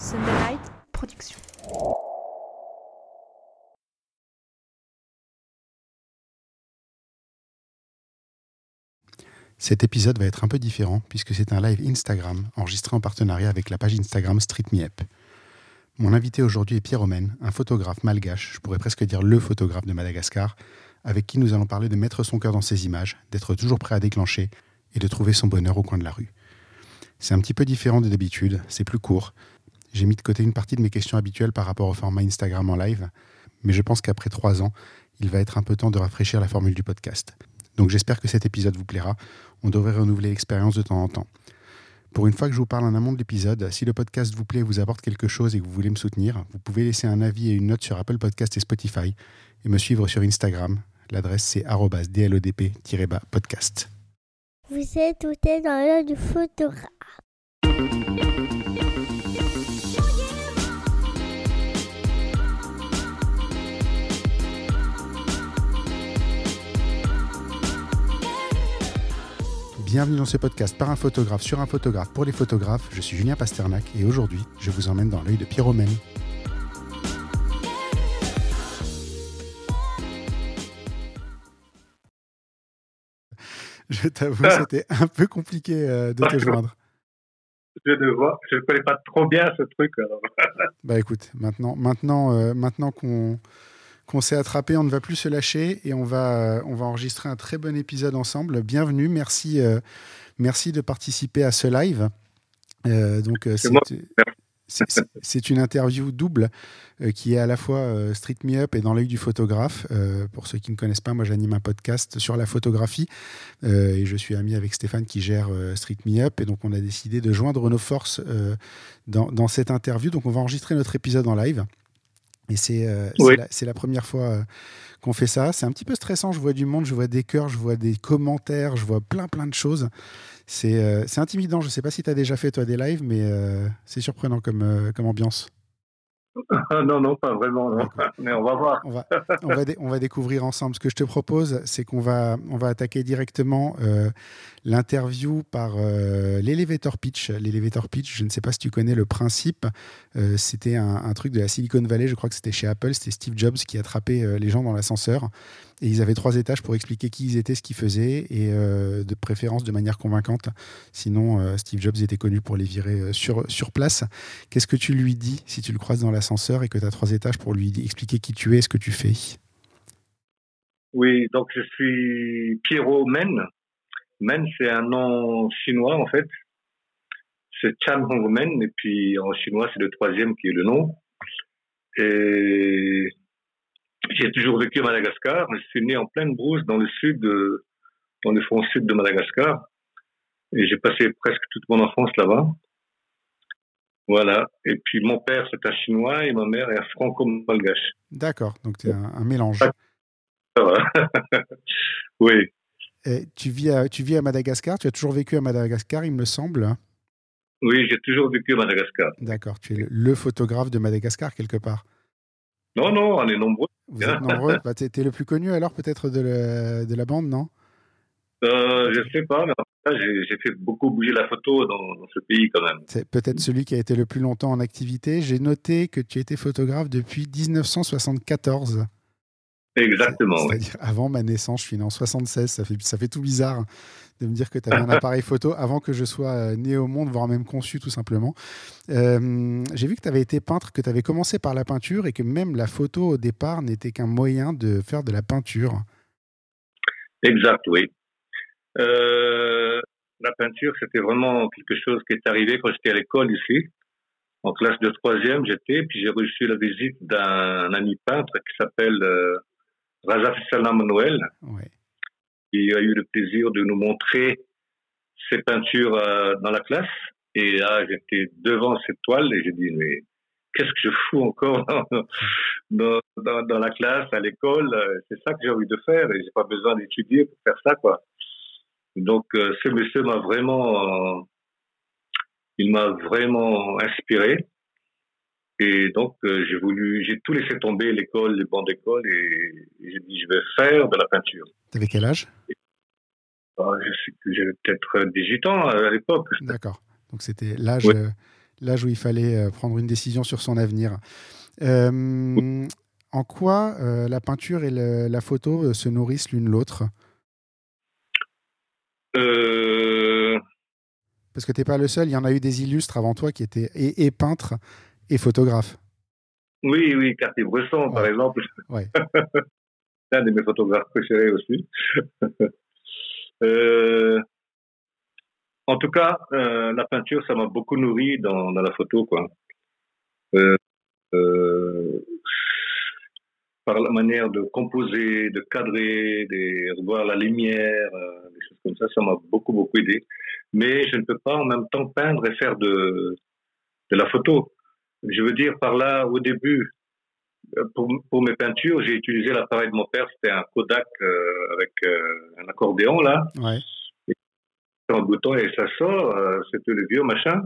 Sunderlight Production. Cet épisode va être un peu différent puisque c'est un live Instagram enregistré en partenariat avec la page Instagram Street Me. Mon invité aujourd'hui est Pierre Omen, un photographe malgache, je pourrais presque dire le photographe de Madagascar, avec qui nous allons parler de mettre son cœur dans ses images, d'être toujours prêt à déclencher et de trouver son bonheur au coin de la rue. C'est un petit peu différent de d'habitude, c'est plus court. J'ai mis de côté une partie de mes questions habituelles par rapport au format Instagram en live, mais je pense qu'après trois ans, il va être un peu temps de rafraîchir la formule du podcast. Donc j'espère que cet épisode vous plaira. On devrait renouveler l'expérience de temps en temps. Pour une fois que je vous parle en amont de l'épisode, si le podcast vous plaît, vous apporte quelque chose et que vous voulez me soutenir, vous pouvez laisser un avis et une note sur Apple Podcast et Spotify et me suivre sur Instagram. L'adresse c'est dlodp-podcast. Vous êtes tout dans l'heure du photographe. Bienvenue dans ce podcast par un photographe sur un photographe pour les photographes. Je suis Julien Pasternak et aujourd'hui, je vous emmène dans l'œil de Pyromène. Je t'avoue, c'était un peu compliqué euh, de te joindre. Je ne vois, je ne connais pas trop bien ce truc. Alors. Bah écoute, maintenant, maintenant, euh, maintenant qu'on qu'on s'est attrapé, on ne va plus se lâcher et on va, euh, on va enregistrer un très bon épisode ensemble. Bienvenue, merci, euh, merci de participer à ce live. Euh, donc C'est une interview double euh, qui est à la fois Street Me Up et dans l'œil du photographe. Pour ceux qui ne connaissent pas, moi j'anime un podcast sur la photographie et je suis ami avec Stéphane qui gère Street Me Up et donc on a décidé de joindre nos forces dans, dans cette interview. Donc on va enregistrer notre épisode en live. Et c'est euh, c'est Oui. la, première fois euh, qu'on fait ça. C'est un petit peu stressant. Je vois du monde, je vois des cœurs, je vois des commentaires, je vois plein plein de choses. C'est euh, intimidant. Je ne sais pas si tu as déjà fait toi des lives, mais c'est surprenant comme, comme ambiance. Non, non, pas vraiment. non. Mais on va voir. On va, on, va dé- on va découvrir ensemble. Ce que je te propose, c'est qu'on va, on va attaquer directement euh, l'interview par euh, l'elevator pitch. L'elevator pitch, je ne sais pas si tu connais le principe. Euh, c'était un, un truc de la Silicon Valley, je crois que c'était chez Apple. C'était Steve Jobs qui attrapait euh, les gens dans l'ascenseur. Et ils avaient trois étages pour expliquer qui ils étaient, ce qu'ils faisaient, et euh, de préférence de manière convaincante. Sinon, euh, Steve Jobs était connu pour les virer euh, sur, sur place. Qu'est-ce que tu lui dis si tu le croises dans l'ascenseur et que tu as trois étages pour lui expliquer qui tu es et ce que tu fais? Oui, donc je suis Pierrot Men. Men, c'est un nom chinois en fait. C'est Chan Hong Men, et puis en chinois, c'est le troisième qui est le nom. Et j'ai toujours vécu à Madagascar. Je suis né en pleine brousse dans le sud, de- dans le front sud de Madagascar. Et j'ai passé presque toute mon enfance là-bas. Voilà. Et puis mon père, c'est un chinois et ma mère est un franco-malgache. D'accord, donc tu es un, un mélange. Va. oui. Et tu, vis à, tu vis à Madagascar, tu as toujours vécu à Madagascar, il me semble. Oui, j'ai toujours vécu à Madagascar. D'accord, tu es le, le photographe de Madagascar quelque part? Non, non, on est nombreux. Vous êtes nombreux. Bah, tu es, le plus connu alors peut-être de, la- de la bande, non? Euh, je sais pas, mais en j'ai fait beaucoup bouger la photo dans, dans ce pays quand même. C'est peut-être celui qui a été le plus longtemps en activité. J'ai noté que tu étais photographe depuis 1974. Exactement, oui. C'est-à-dire avant ma naissance, je suis né en 76. Ça fait, ça fait tout bizarre de me dire que tu avais un appareil photo avant que je sois euh, né au monde, voire même conçu tout simplement. Euh, J'ai vu que tu avais été peintre, que tu avais commencé par la peinture et que même la photo au départ n'était qu'un moyen de faire de la peinture. Exact, oui. Euh, la peinture, c'était vraiment quelque chose qui est arrivé quand j'étais à l'école ici. En classe de troisième, j'étais, puis j'ai reçu la visite d'un ami peintre qui s'appelle euh, Raza Salam Manuel. Ouais. Il a eu le plaisir de nous montrer ses peintures euh, dans la classe. Et là, j'étais devant cette toile et j'ai dit, mais qu'est-ce que je fous encore dans, dans, dans, la classe, à l'école? C'est ça que j'ai envie de faire et j'ai pas besoin d'étudier pour faire ça, quoi. Donc, euh, ce monsieur m'a vraiment, euh, il m'a vraiment inspiré. Et donc, euh, j'ai voulu, j'ai tout laissé tomber, l'école, les bancs d'école, et, et j'ai dit, je vais faire de la peinture. Tu avais quel âge? Ah, j'avais peut-être 18 ans euh, à l'époque. D'accord. Donc c'était l'âge Ouais. euh, l'âge où il fallait prendre une décision sur son avenir. en quoi la peinture et la photo se nourrissent l'une l'autre? Parce que tu n'es pas le seul, il y en a eu des illustres avant toi qui étaient et, peintres et photographes. Oui, oui, Cartier-Bresson, par exemple. Ouais. un de mes photographes préférés aussi. euh, en tout cas, euh, la peinture, ça m'a beaucoup nourri dans, dans la photo, quoi. Euh, par la manière de composer, de cadrer, de voir la lumière, des choses comme ça, ça m'a beaucoup, beaucoup aidé. Mais je ne peux pas en même temps peindre et faire de, de la photo. Je veux dire, par là, au début, euh, pour, pour mes peintures, j'ai utilisé l'appareil de mon père, c'était un Kodak euh, avec un accordéon, là. Ouais un bouton et ça sort. Euh, c'était le vieux machin.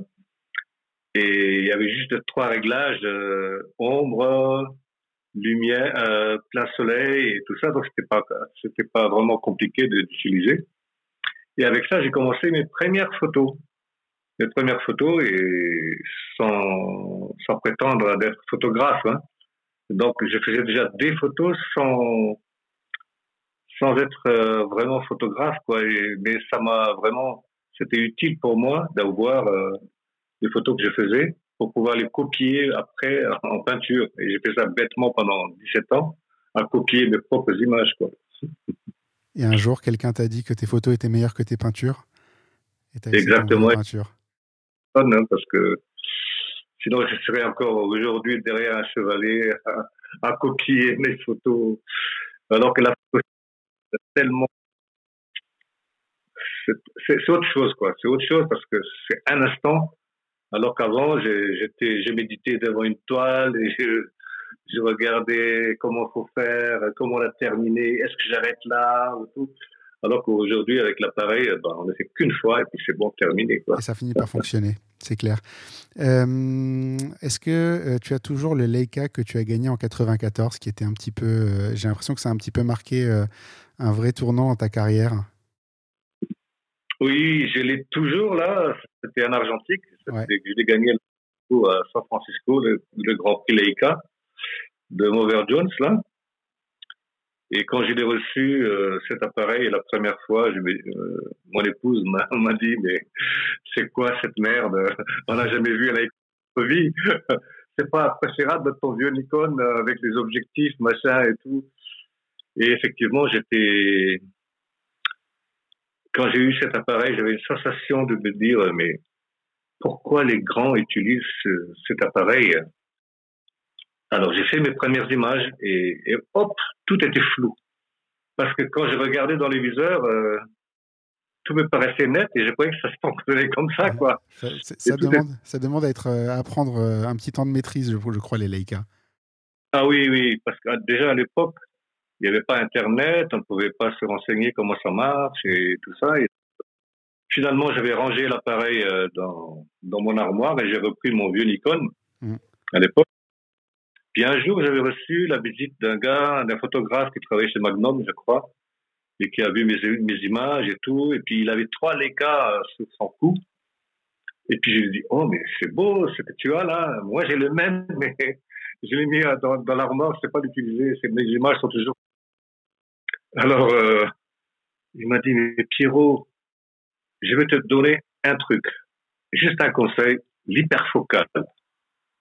Et il y avait juste trois réglages euh, ombre, lumière, euh, plein soleil et tout ça. Donc c'était pas c'était pas vraiment compliqué d'utiliser. Et avec ça, j'ai commencé mes premières photos. Mes premières photos et sans, sans prétendre d'être photographe. Hein. Donc je faisais déjà des photos sans sans être euh, vraiment photographe, quoi. mais ça m'a vraiment, c'était utile pour moi d'avoir euh, les photos que je faisais pour pouvoir les copier après en peinture. Et j'ai fait ça bêtement pendant 17 ans, à copier mes propres images, quoi. Et un jour, quelqu'un t'a dit que tes photos étaient meilleures que tes peintures Exactement. Peinture. Non, parce que sinon je serais encore aujourd'hui derrière un chevalet à, à copier mes photos. Alors que la photo, tellement. C'est autre chose, quoi. C'est autre chose parce que c'est un instant, alors qu'avant, j'étais, j'ai médité devant une toile et je, je regardais comment faut faire, comment la terminer, est-ce que j'arrête là ou tout. Alors qu'aujourd'hui, avec l'appareil, ben, on ne fait qu'une fois et puis c'est bon, terminé. Quoi. Et ça finit par fonctionner, c'est clair. Euh, est-ce que euh, tu as toujours le Leica que tu as gagné en 94, qui était un petit peu. Euh, j'ai l'impression que ça a un petit peu marqué un vrai tournant dans ta carrière? Oui, je l'ai toujours là. C'était en argentique. Je l'ai gagné à San Francisco, le, Grand Prix Leica de Mover Jones là. Et quand j'ai reçu euh, cet appareil la première fois, je, euh, mon épouse m'a dit mais c'est quoi cette merde? On n'a jamais vu Leica vie. c'est pas préférable de ton vieux Nikon avec les objectifs machin et tout. Et effectivement, j'étais, quand j'ai eu cet appareil, j'avais une sensation de me dire, mais pourquoi les grands utilisent cet appareil? Alors j'ai fait mes premières images et, hop, tout était flou. Parce que quand je regardais dans les viseurs, euh, tout me paraissait net et je croyais que ça se fonctionnait comme ça, quoi. Ça, demande, ça demande à, être, euh, à apprendre euh, un petit temps de maîtrise, je, je crois, les Leica. Ah oui, oui, parce que déjà à l'époque, il n'y avait pas Internet, on ne pouvait pas se renseigner comment ça marche et tout ça. Et finalement, j'avais rangé l'appareil dans, dans mon armoire et j'ai repris mon vieux Nikon mm. à l'époque. Puis un jour, j'avais reçu la visite d'un gars, d'un photographe qui travaillait chez Magnum, je crois, et qui a vu mes, images et tout. Et puis il avait trois Leica sur son cou. Et puis je lui ai dit, oh, mais c'est beau ce que tu as là. Moi, j'ai le même, mais je l'ai mis dans, l'armoire, je ne sais pas l'utiliser. Mes images sont toujours alors, euh, il m'a dit, Pierrot, je vais te donner un truc, juste un conseil, l'hyperfocal.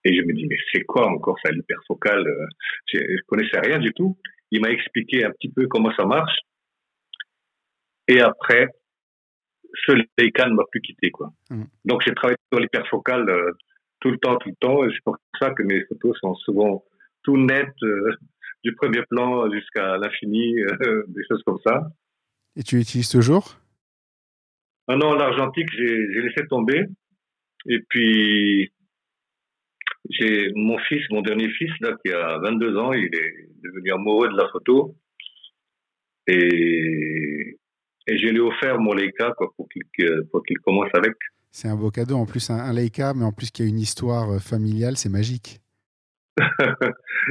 Et je me dis, mais c'est quoi encore ça, l'hyperfocal euh, Je ne connaissais rien du tout. Il m'a expliqué un petit peu comment ça marche. Et après, ce Leica ne m'a plus quitté. Quoi. Mmh. Donc j'ai travaillé sur l'hyperfocal euh, tout le temps, tout le temps. Et c'est pour ça que mes photos sont souvent tout nettes, du premier plan jusqu'à l'infini, euh, des choses comme ça. Et tu l'utilises toujours? Ah non, l'argentique, j'ai laissé tomber. Et puis, j'ai mon fils, mon dernier fils, là, qui a 22 ans, il est devenu amoureux de la photo. Et, et je lui ai offert mon Leica quoi, pour qu'il commence avec. C'est un beau cadeau. En plus, un, un Leica, mais en plus qu'il y a une histoire euh, familiale, c'est magique.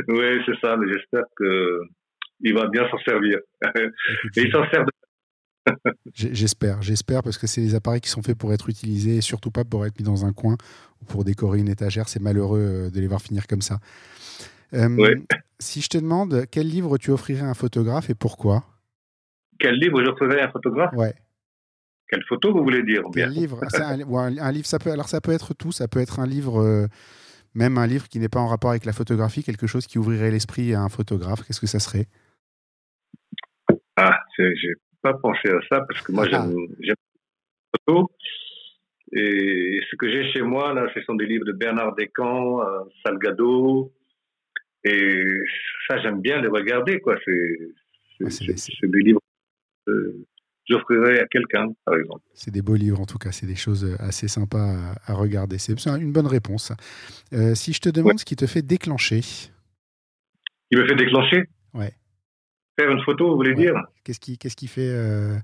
oui, c'est ça, mais j'espère qu'il va bien s'en servir. Et il s'en sert j'espère, j'espère, parce que c'est des appareils qui sont faits pour être utilisés, et surtout pas pour être mis dans un coin ou pour décorer une étagère. C'est malheureux euh, de les voir finir comme ça. Euh, si je te demande quel livre tu offrirais à un photographe et pourquoi? Quel livre j'offrirais à un photographe? Ouais. Quelle photo vous voulez dire Quel livre? Un, livre, ça peut, alors ça peut être tout. Ça peut être un livre, euh, même un livre qui n'est pas en rapport avec la photographie, quelque chose qui ouvrirait l'esprit à un photographe. Qu'est-ce que ça serait? Ah, j'ai pas pensé à ça parce que moi j'aime les photos. Et ce que j'ai chez moi, là, ce sont des livres de Bernard Descamps, euh, Salgado. Et ça, j'aime bien les regarder, quoi. C'est des livres que j'offrirais à quelqu'un, par exemple. C'est des beaux livres, en tout cas. C'est des choses assez sympas à, regarder. C'est une bonne réponse. Euh, si je te demande ce qui te fait déclencher. Qui me fait déclencher? Ouais. Faire une photo, vous voulez dire? Qu'est-ce qui, qu'est-ce qui fait euh,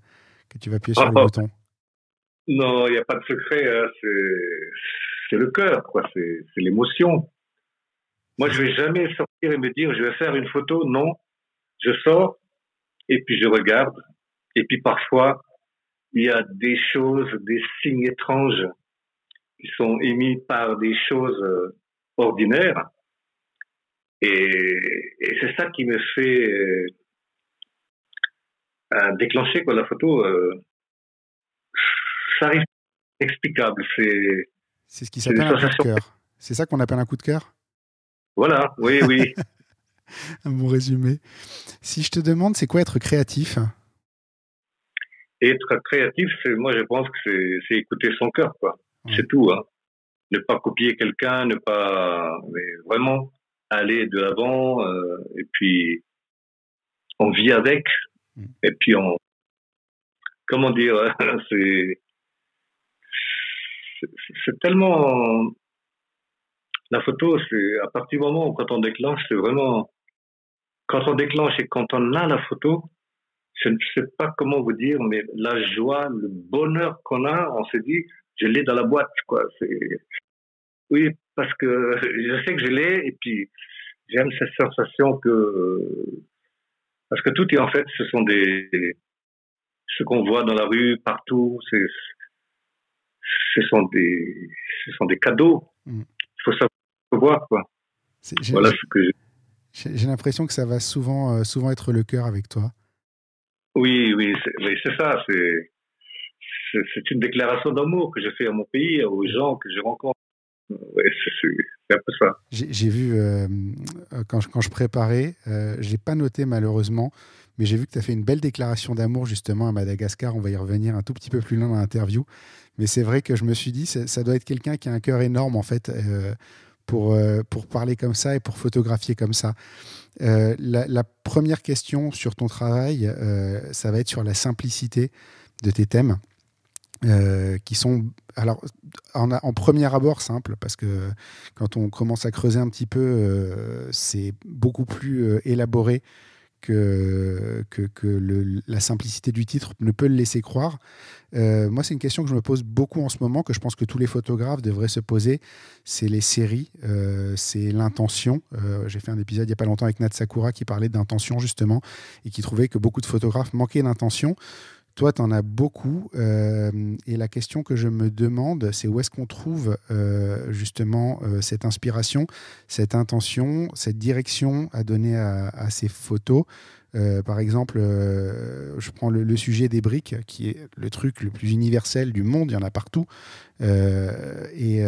que tu vas appuyer sur le bouton Non, il n'y a pas de secret. Hein. C'est le cœur, quoi. C'est l'émotion. Moi, je vais jamais sortir et me dire, je vais faire une photo. Non, je sors et puis je regarde. Et puis parfois, il y a des choses, des signes étranges qui sont émis par des choses euh, ordinaires. Et, et c'est ça qui me fait euh, à déclencher quoi la photo euh, ça arrive inexplicable c'est c'est ce qui s'appelle un coup de cœur. C'est ça qu'on appelle un coup de cœur? Voilà oui oui. Un bon résumé. Si je te demande c'est quoi être créatif? Être créatif c'est moi je pense que c'est écouter son cœur quoi. C'est tout hein. Ne pas copier quelqu'un ne pas mais vraiment aller de l'avant euh, et puis on vit avec Mm. Et puis on, comment dire, c'est, c'est tellement, la photo, c'est à partir du moment où quand on déclenche, c'est vraiment, quand on déclenche et quand on a la photo, je ne sais pas comment vous dire, mais la joie, le bonheur qu'on a, on se dit, je l'ai dans la boîte, quoi. Oui, parce que je sais que je l'ai et puis j'aime cette sensation que parce que tout est en fait, ce sont des, ce qu'on voit dans la rue, partout, c'est, ce sont des, ce sont des cadeaux. Mm. Il faut savoir voir, quoi. Voilà ce que j'ai l'impression que ça va souvent, euh, souvent être le cœur avec toi. Oui, oui, c'est ça. C'est une déclaration d'amour que je fais à mon pays, aux gens que je rencontre. Ouais, c'est J'ai vu, euh, quand, je, je préparais, euh, je n'ai pas noté malheureusement, mais j'ai vu que tu as fait une belle déclaration d'amour justement à Madagascar. On va y revenir un tout petit peu plus loin dans l'interview. Mais c'est vrai que je me suis dit, ça, ça doit être quelqu'un qui a un cœur énorme en fait. Euh, pour, pour parler comme ça et pour photographier comme ça. La, la, première question sur ton travail, ça va être sur la simplicité de tes thèmes. Euh, qui sont alors en, premier abord simple parce que quand on commence à creuser un petit peu, euh, c'est beaucoup plus euh, élaboré que, la simplicité du titre ne peut le laisser croire. moi, c'est une question que je me pose beaucoup en ce moment, que je pense que tous les photographes devraient se poser. C'est les séries, c'est l'intention. J'ai fait un épisode il n'y a pas longtemps avec Nat Sakura qui parlait d'intention justement et qui trouvait que beaucoup de photographes manquaient d'intention. Toi, tu en as beaucoup. Euh, et la question que je me demande, c'est où est-ce qu'on trouve euh, justement euh, cette inspiration, cette intention, cette direction à donner à, ces photos? Par exemple, je prends le, sujet des briques, qui est le truc le plus universel du monde, il y en a partout. Et,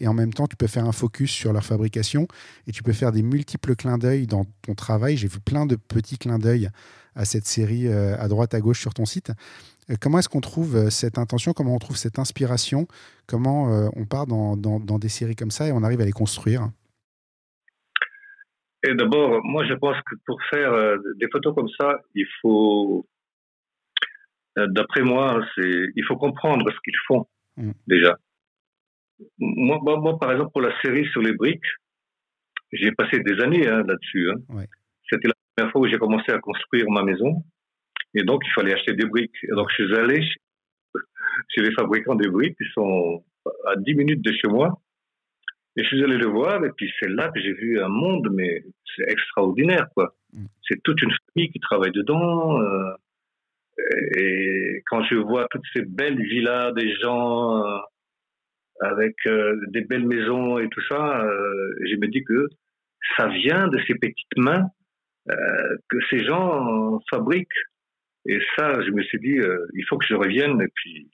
et, en même temps, tu peux faire un focus sur leur fabrication et tu peux faire des multiples clins d'œil dans ton travail. J'ai vu plein de petits clins d'œil à cette série euh, à droite, à gauche sur ton site. Euh, comment est-ce qu'on trouve euh, cette intention? Comment on trouve cette inspiration? Comment on part dans, dans, des séries comme ça et on arrive à les construire? Et d'abord, moi, je pense que pour faire des photos comme ça, il faut, d'après moi, c'est, il faut comprendre ce qu'ils font mm. déjà. Moi, moi, par exemple, pour la série sur les briques, j'ai passé des années hein, là-dessus. Hein. C'était la première fois où j'ai commencé à construire ma maison. Et donc, il fallait acheter des briques. Et donc, je suis allé chez, les fabricants de briques qui sont à 10 minutes de chez moi. Et je suis allé le voir. Et puis, c'est là que j'ai vu un monde, mais c'est extraordinaire, quoi. Mm. C'est toute une famille qui travaille dedans. Euh, Et quand je vois toutes ces belles villas des gens euh, avec euh, des belles maisons et tout ça, je me dis que ça vient de ces petites mains que ces gens fabriquent. Et ça, je me suis dit, il faut que je revienne. Et puis,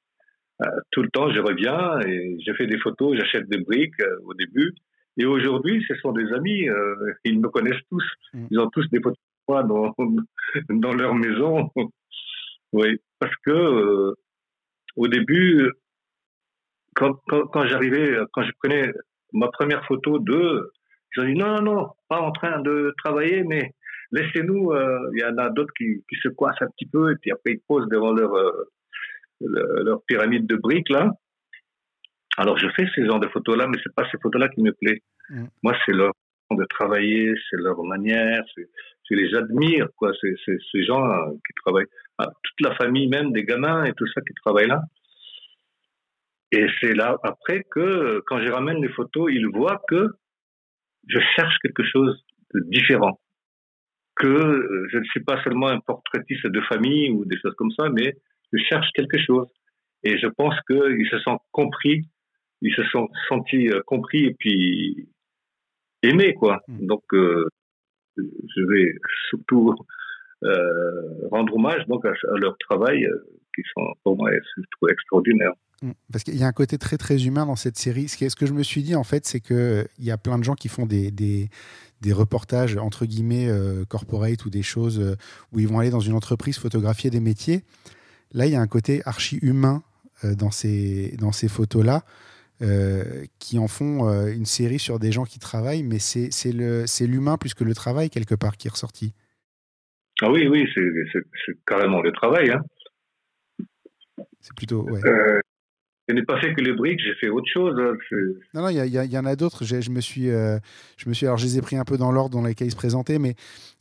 tout le temps, je reviens et je fais des photos, j'achète des briques au début. Et aujourd'hui, ce sont des amis, ils me connaissent tous. Mm. Ils ont tous des photos de moi dans, dans leur maison. Oui, parce que euh, au début, quand, quand, quand j'arrivais, quand je prenais ma première photo d'eux, ils ont dit non, non, non, pas en train de travailler, mais laissez-nous. Euh, il y en a d'autres qui, qui se coincent un petit peu et puis après ils posent devant leur euh, leur pyramide de briques là. Alors je fais ces genres de photos là, mais c'est pas ces photos là qui me plaît. Mm. Moi, c'est leur de travailler, c'est leur manière, je les admire, quoi. C'est ces gens qui travaillent, ah, toute la famille même des gamins et tout ça qui travaillent là. Et c'est là après que quand je ramène les photos, ils voient que je cherche quelque chose de différent, que je ne suis pas seulement un portraitiste de famille ou des choses comme ça, mais je cherche quelque chose. Et je pense qu'ils se sont compris, ils se sont sentis euh, compris et puis aimés, quoi. Mm. Donc, euh, je vais surtout euh, rendre hommage donc à, leur travail euh, qui sont pour moi je extraordinaires. Mm. Parce qu'il y a un côté très très humain dans cette série. Ce, ce que je me suis dit en fait, c'est que il y a plein de gens qui font des, des, des reportages entre guillemets corporate ou des choses où ils vont aller dans une entreprise photographier des métiers. Là, il y a un côté archi humain dans ces dans ces photos là. Euh, qui en font euh, une série sur des gens qui travaillent, mais c'est l'humain plus que le travail quelque part qui est ressorti. Ah oui, oui, c'est carrément le travail. Hein. C'est plutôt. Ouais. Euh, je n'ai pas fait que les briques, j'ai fait autre chose. Hein, non, non, il y, y, en a d'autres. Je me suis, euh, je me suis, alors je les ai pris un peu dans l'ordre dans lesquels ils se présentaient, mais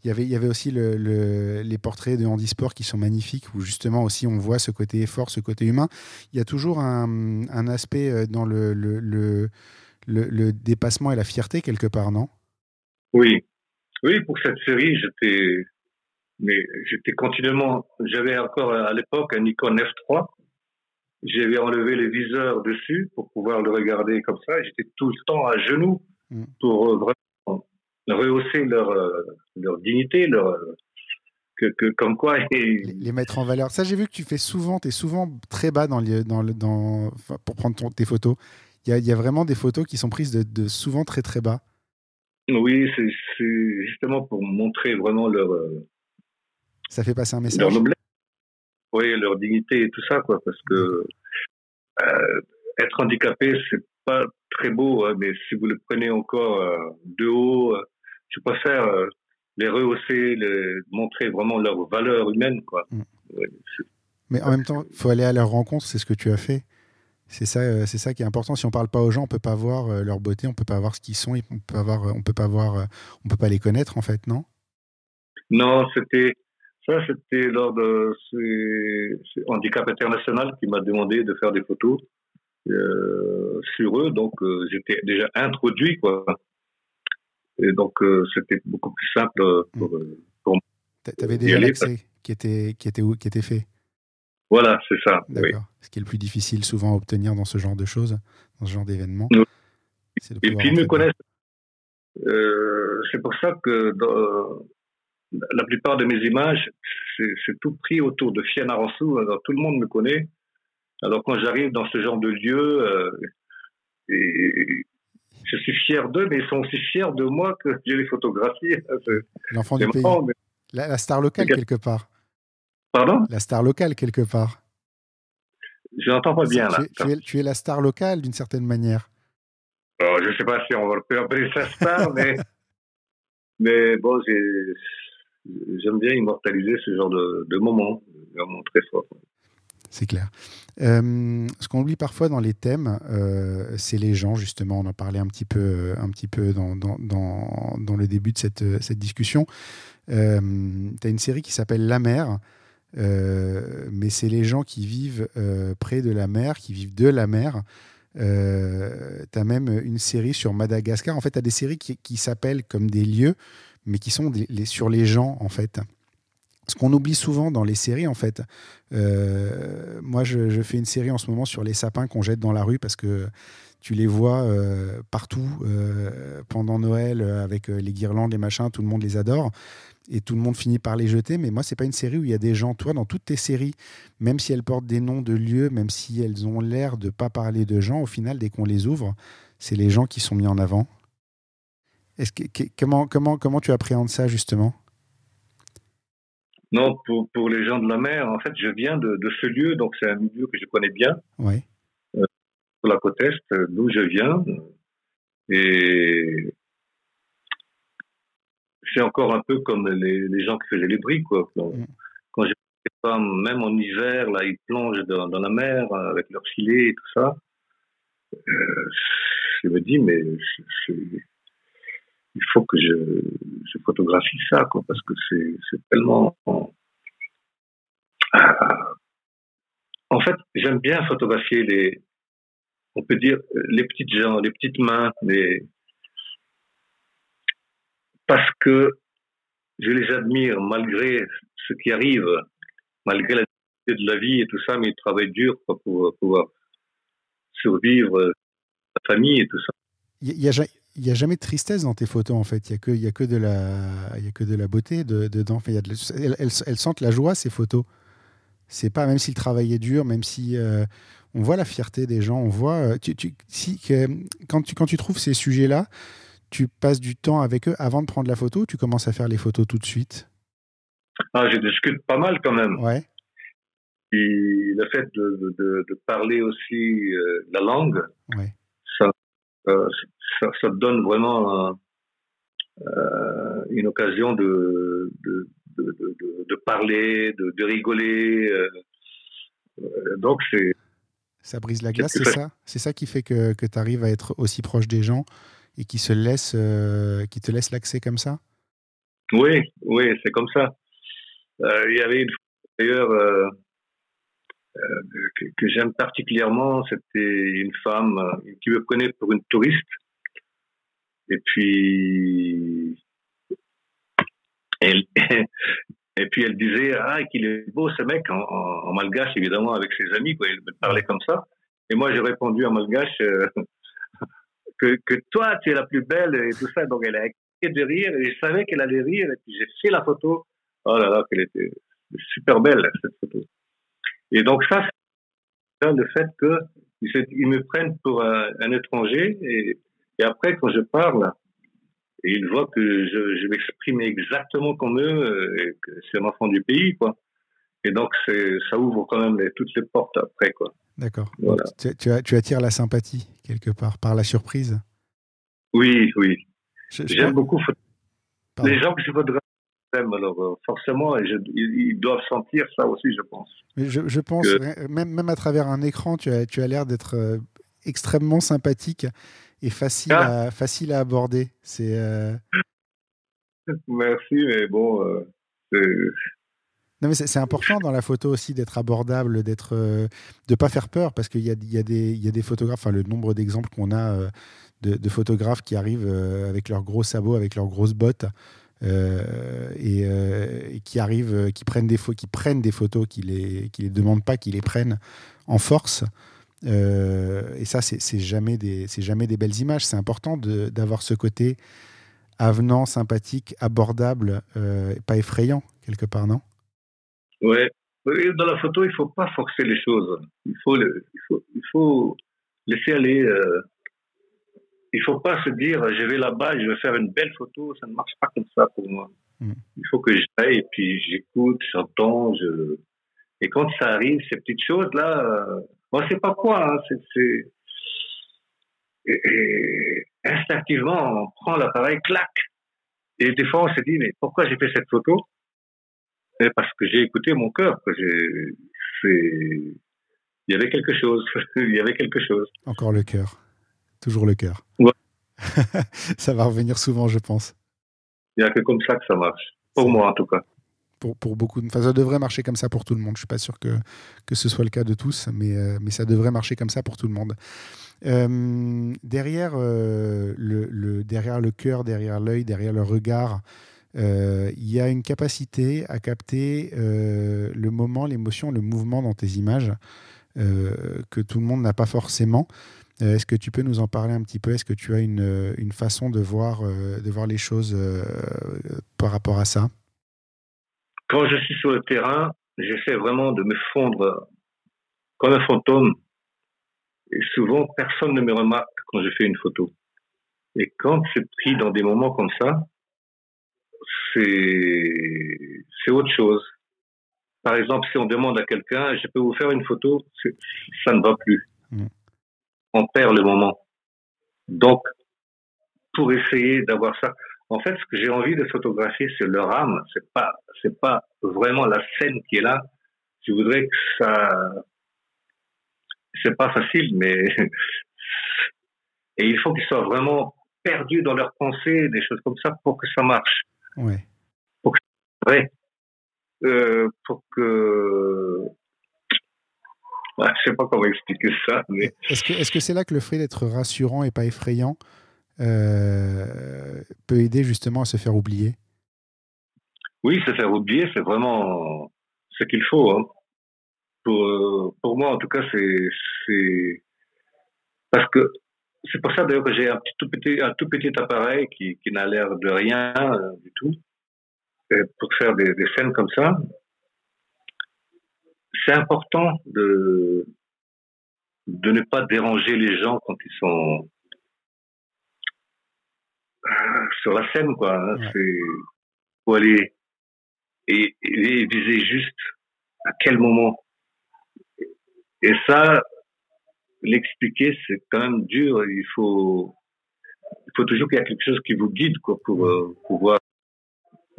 il y avait, il y avait aussi le, les portraits de handisport qui sont magnifiques, où justement aussi on voit ce côté effort, ce côté humain. Il y a toujours un, un aspect euh, dans le, le, le, le, dépassement et la fierté quelque part, non? Oui, oui. Pour cette série, j'étais, mais j'étais continuellement. J'avais encore à l'époque un Nikon F3 j'avais enlevé les viseurs dessus pour pouvoir le regarder comme ça. J'étais tout le temps à genoux mm. pour euh, vraiment rehausser leur, euh, leur dignité, leur, euh, que, que, comme quoi. Les mettre en valeur. Ça, j'ai vu que tu fais souvent, tu es souvent très bas dans, le, dans, le, dans pour prendre tes photos. Il y, a, y, a, vraiment des photos qui sont prises de, de souvent très très bas. Oui, c'est justement pour montrer vraiment leur. Ça fait passer un message oui, leur dignité et tout ça, quoi, parce que euh, être handicapé, c'est pas très beau, hein, mais si vous le prenez encore euh, de haut, euh, je préfère euh, les rehausser, les, montrer vraiment leur valeur humaine, quoi. Mm. mais en même temps, il faut aller à leur rencontre, c'est ce que tu as fait. C'est ça, c'est ça qui est important. Si on parle pas aux gens, on peut pas voir leur beauté, on peut pas voir ce qu'ils sont, on peut pas voir, on peut pas voir, on peut pas les connaître en fait, non? Non, c'était ça, c'était lors de ce Handicap International qui m'a demandé de faire des photos euh, sur eux. Donc, euh, j'étais déjà introduit, quoi. Et donc, euh, c'était beaucoup plus simple pour, mm. pour Tu avais déjà l'accès qui était, qui, était, qui était fait? Voilà, c'est ça. D'accord. Ce qui est le plus difficile souvent à obtenir dans ce genre de choses, dans ce genre d'événements. Et puis, ils me connaissent. c'est pour ça que dans, la plupart de mes images, c'est tout pris autour de Fianarantsoa. Alors tout le monde me connaît. Alors quand j'arrive dans ce genre de lieu, euh, je suis fier d'eux, mais ils sont aussi fiers de moi que je les photographie. L'enfant du pays. La, star locale quelque part. Pardon? La star locale quelque part. Je n'entends pas bien là. Tu es, tu es, la star locale d'une certaine manière. Oh, je ne sais pas si on peut appeler ça star, mais mais bon, j'ai j'aime bien immortaliser ce genre de, de moments, vraiment très fort. C'est clair. Euh, ce qu'on oublie parfois dans les thèmes, euh, c'est les gens, justement. On en parlait un petit peu, un petit peu dans, le début de cette, discussion. Euh, tu as une série qui s'appelle La mer, mais c'est les gens qui vivent près de la mer, qui vivent de la mer. tu as même une série sur Madagascar. En fait, tu as des séries qui s'appellent comme des lieux, mais qui sont sur les gens, en fait. ce qu'on oublie souvent dans les séries, en fait. Euh, moi, je, fais une série en ce moment sur les sapins qu'on jette dans la rue parce que tu les vois euh, partout euh, pendant Noël avec les guirlandes, les machins, tout le monde les adore et tout le monde finit par les jeter. Mais moi, c'est pas une série où il y a des gens. Toi, dans toutes tes séries, même si elles portent des noms de lieux, même si elles ont l'air de pas parler de gens, au final, dès qu'on les ouvre, c'est les gens qui sont mis en avant. Est-ce que, comment, comment, comment tu appréhendes ça justement? Non, pour, pour les gens de la mer, en fait, je viens de, de ce lieu, donc c'est un milieu que je connais bien. Oui. Euh, sur la côte est, d'où je viens. Et c'est encore un peu comme les, les, gens qui faisaient les bris, quoi. Quand, mm. quand j'ai même en hiver, là, ils plongent dans, dans, la mer avec leurs filets et tout ça. Euh, je me dis, mais il faut que je, photographie ça, quoi, parce que c'est tellement. Euh, en fait, j'aime bien photographier les, on peut dire, les petites gens, les petites mains, les, parce que je les admire malgré ce qui arrive, malgré la difficulté de la vie et tout ça, mais ils travaillent dur pour pouvoir survivre, la famille et tout ça. Il y a, il n'y a jamais de tristesse dans tes photos en fait. Il n'y a, que, y a, que de la, y a que de la beauté dedans. il y a elles, sentent la joie ces photos. C'est pas même si le travail est dur, même si euh, on voit la fierté des gens, on voit. Euh, tu, tu, si, que, quand, tu, quand tu trouves ces sujets-là, tu passes du temps avec eux avant de prendre la photo. Tu commences à faire les photos tout de suite? Ah, je discute pas mal quand même. Ouais. Et le fait de, de, de parler aussi euh, la langue, ouais. ça, ça, ça, donne vraiment euh, une occasion de, de, de, de parler, de, rigoler. Euh, donc c'est ça brise la glace, c'est ça C'est ça qui fait que, que tu arrives à être aussi proche des gens et qui, se laisse, euh, qui te laisse l'accès comme ça? Oui, oui, c'est comme ça. Il y avait une d'ailleurs que, que j'aime particulièrement, c'était une femme qui me prenait pour une touriste et puis, elle, et puis elle disait ah qu'il est beau ce mec en, malgache évidemment avec ses amis quoi. Il me parlait comme ça. Et moi j'ai répondu en malgache euh, que, que toi tu es la plus belle et tout ça. Donc elle a de rire et je savais qu'elle allait rire et puis j'ai fait la photo. Oh là là qu'elle était super belle cette photo. Et donc ça le fait que ils me prennent pour un, étranger et après, quand je parle, et ils voient que je, je m'exprime exactement comme eux, euh, et que c'est un enfant du pays, quoi. Et donc, ça ouvre quand même les, toutes les portes après, quoi. D'accord. Tu, tu, attires la sympathie, quelque part, par la surprise Oui, oui. J'aime beaucoup. Les gens que je voudrais alors euh, forcément, ils, doivent sentir ça aussi, je pense. Je, je pense, même, même à travers un écran, tu as, tu as l'air d'être euh, extrêmement sympathique et facile, ah. à, facile à aborder. C'est. Euh, Merci, mais bon. Euh, non, mais c'est important dans la photo aussi d'être abordable, d'être, euh, de pas faire peur, parce qu'il y a, y, a des, y a des photographes, enfin, le nombre d'exemples qu'on a de, photographes qui arrivent avec leurs gros sabots, avec leurs grosses bottes, et, qui arrivent, qui prennent des, qui prennent des photos, qui les, qui les demandent pas, qui les prennent en force. Euh, et ça, c'est jamais, des, jamais des belles images. C'est important d'avoir ce côté avenant, sympathique, abordable, euh, pas effrayant, quelque part, non? Ouais. Dans la photo, il faut pas forcer les choses. Il faut, il faut, il faut laisser aller. Euh, il faut pas se dire, je vais là-bas, je vais faire une belle photo. Ça ne marche pas comme ça pour moi. Hmm. Il faut que j'aille et puis j'écoute, j'entends. Je... Et quand ça arrive, ces petites choses-là, on ne sait pas quoi. Hein, c'est, et, instinctivement, on prend l'appareil, clac. Et des fois, on se dit, mais pourquoi j'ai fait cette photo? Et Parce que j'ai écouté mon cœur. Il y avait quelque chose. il y avait quelque chose. Encore le cœur. Toujours le cœur. ça va revenir souvent, je pense. Il n'y a que comme ça que ça marche. Pour moi, en tout cas pour, beaucoup. Enfin, ça devrait marcher comme ça pour tout le monde. Je suis pas sûr que, que ce soit le cas de tous, mais, euh, mais ça devrait marcher comme ça pour tout le monde. Euh, derrière, euh, le, le, derrière le cœur, derrière l'œil, derrière le regard il y a une capacité à capter le moment, l'émotion, le mouvement dans tes images que tout le monde n'a pas forcément. Est-ce que tu peux nous en parler un petit peu? Est-ce que tu as une, une façon de voir, de voir les choses par rapport à ça? Quand je suis sur le terrain, j'essaie vraiment de me fondre comme un fantôme. Et souvent, personne ne me remarque quand je fais une photo. Et quand c'est pris dans des moments comme ça, c'est, autre chose. Par exemple, si on demande à quelqu'un, je peux vous faire une photo, ça ne va plus. Mm. On perd le moment. Donc, pour essayer d'avoir ça, en fait, ce que j'ai envie de photographier, c'est leur âme. C'est pas, c'est pas vraiment la scène qui est là. Je voudrais que ça, c'est pas facile, mais et il faut qu'ils soient vraiment perdus dans leurs pensées, des choses comme ça, pour que ça marche. Ouais. Pour que vrai. Euh, pour que ouais, je sais pas comment expliquer ça, mais est-ce que est-ce que c'est là que le fait d'être rassurant et pas effrayant peut aider justement à se faire oublier? Oui, se faire oublier, c'est vraiment ce qu'il faut. Hein. Pour, euh, pour moi, en tout cas, c'est parce que c'est pour ça d'ailleurs que j'ai un tout petit un tout petit appareil qui, qui n'a l'air de rien euh, du tout et pour faire des, des scènes comme ça. C'est important de de ne pas déranger les gens quand ils sont sur la scène, quoi. Hein, c'est faut aller et, viser juste à quel moment. Et ça, l'expliquer, c'est quand même dur. Il faut, il faut toujours qu'il y ait quelque chose qui vous guide, quoi, pour euh, pouvoir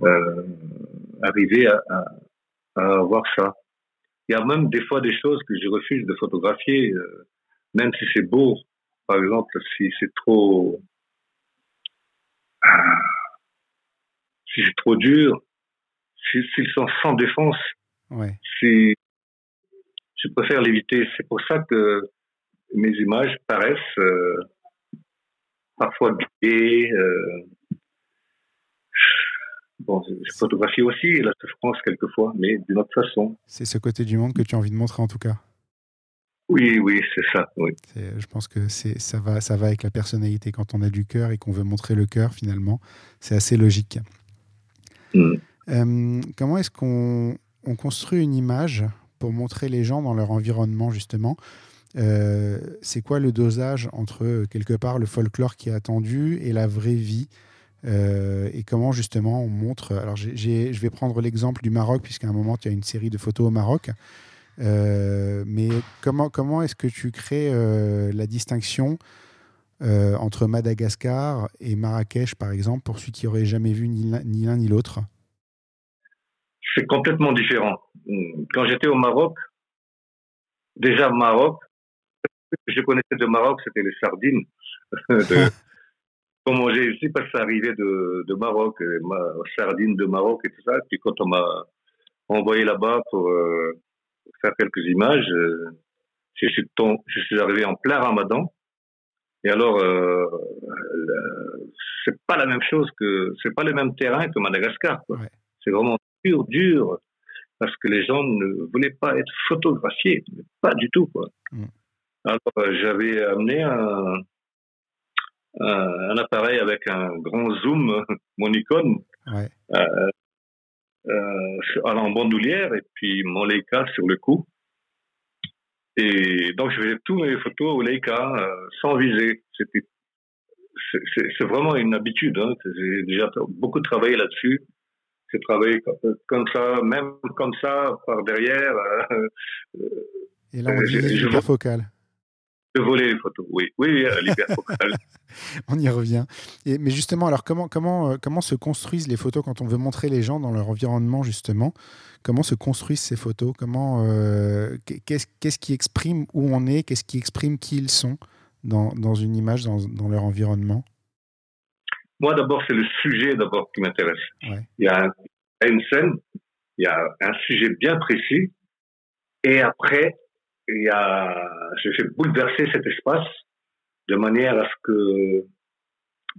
euh, arriver à, à, à, voir ça. Il y a même des fois des choses que je refuse de photographier, euh, même si c'est beau. Par exemple, si c'est trop si c'est trop dur, s'ils sont sans défense, ouais. si je préfère l'éviter. C'est pour ça que mes images paraissent euh, parfois gaies. Euh, bon, je photographie aussi la souffrance quelquefois, mais d'une autre façon. C'est ce côté du monde que tu as envie de montrer en tout cas. Oui, oui, c'est ça. Oui. Je pense que ça va, ça va avec la personnalité. Quand on a du cœur et qu'on veut montrer le cœur, finalement, c'est assez logique. Mm. Euh, comment est-ce qu'on on construit une image pour montrer les gens dans leur environnement, justement? Euh, C'est quoi le dosage entre, quelque part, le folklore qui est attendu et la vraie vie? Euh, et comment justement on montre? Alors, je vais prendre l'exemple du Maroc, puisqu'à un moment, tu as une série de photos au Maroc. Euh, mais comment, comment est-ce que tu crées euh, la distinction euh, entre Madagascar et Marrakech, par exemple, pour ceux qui n'auraient jamais vu ni l'un ni l'autre? C'est complètement différent. Quand j'étais au Maroc, déjà Maroc, ce que je connaissais de Maroc, c'était les sardines. de, qu'on mangeait ici parce que ça arrivait de, de Maroc, les sardines de Maroc et tout ça. Puis quand on m'a envoyé là-bas pour faire quelques images. Euh, je suis, je suis arrivé en plein ramadan. Et alors, euh, c'est pas la même chose que, c'est pas le même terrain que Madagascar. C'est vraiment dur, dur, parce que les gens ne voulaient pas être photographiés, pas du tout. Quoi. Mm. Alors, euh, j'avais amené un, un, appareil avec un grand zoom, mon icône, ouais. euh, euh, en bandoulière et puis mon Leica sur le cou. Et donc je faisais tous mes photos au Leica euh, sans viser. C'était c'est vraiment une habitude. Hein. J'ai déjà beaucoup travaillé là-dessus. J'ai travaillé comme ça, même comme ça, par derrière. Euh, et là, on dit focal de voler les photos, oui, oui, l'hyperfocale. on y revient. Et, mais justement, alors comment, comment, euh, comment se construisent les photos quand on veut montrer les gens dans leur environnement, justement? Comment se construisent ces photos? Comment euh, qu'est-ce, qu'est-ce qui exprime où on est? Qu'est-ce qui exprime qui ils sont dans, dans une image, dans, dans, leur environnement? Moi, d'abord, c'est le sujet d'abord qui m'intéresse. Ouais. Il y a une scène, il y a un sujet bien précis, et après, il y a, je fais bouleverser cet espace de manière à ce que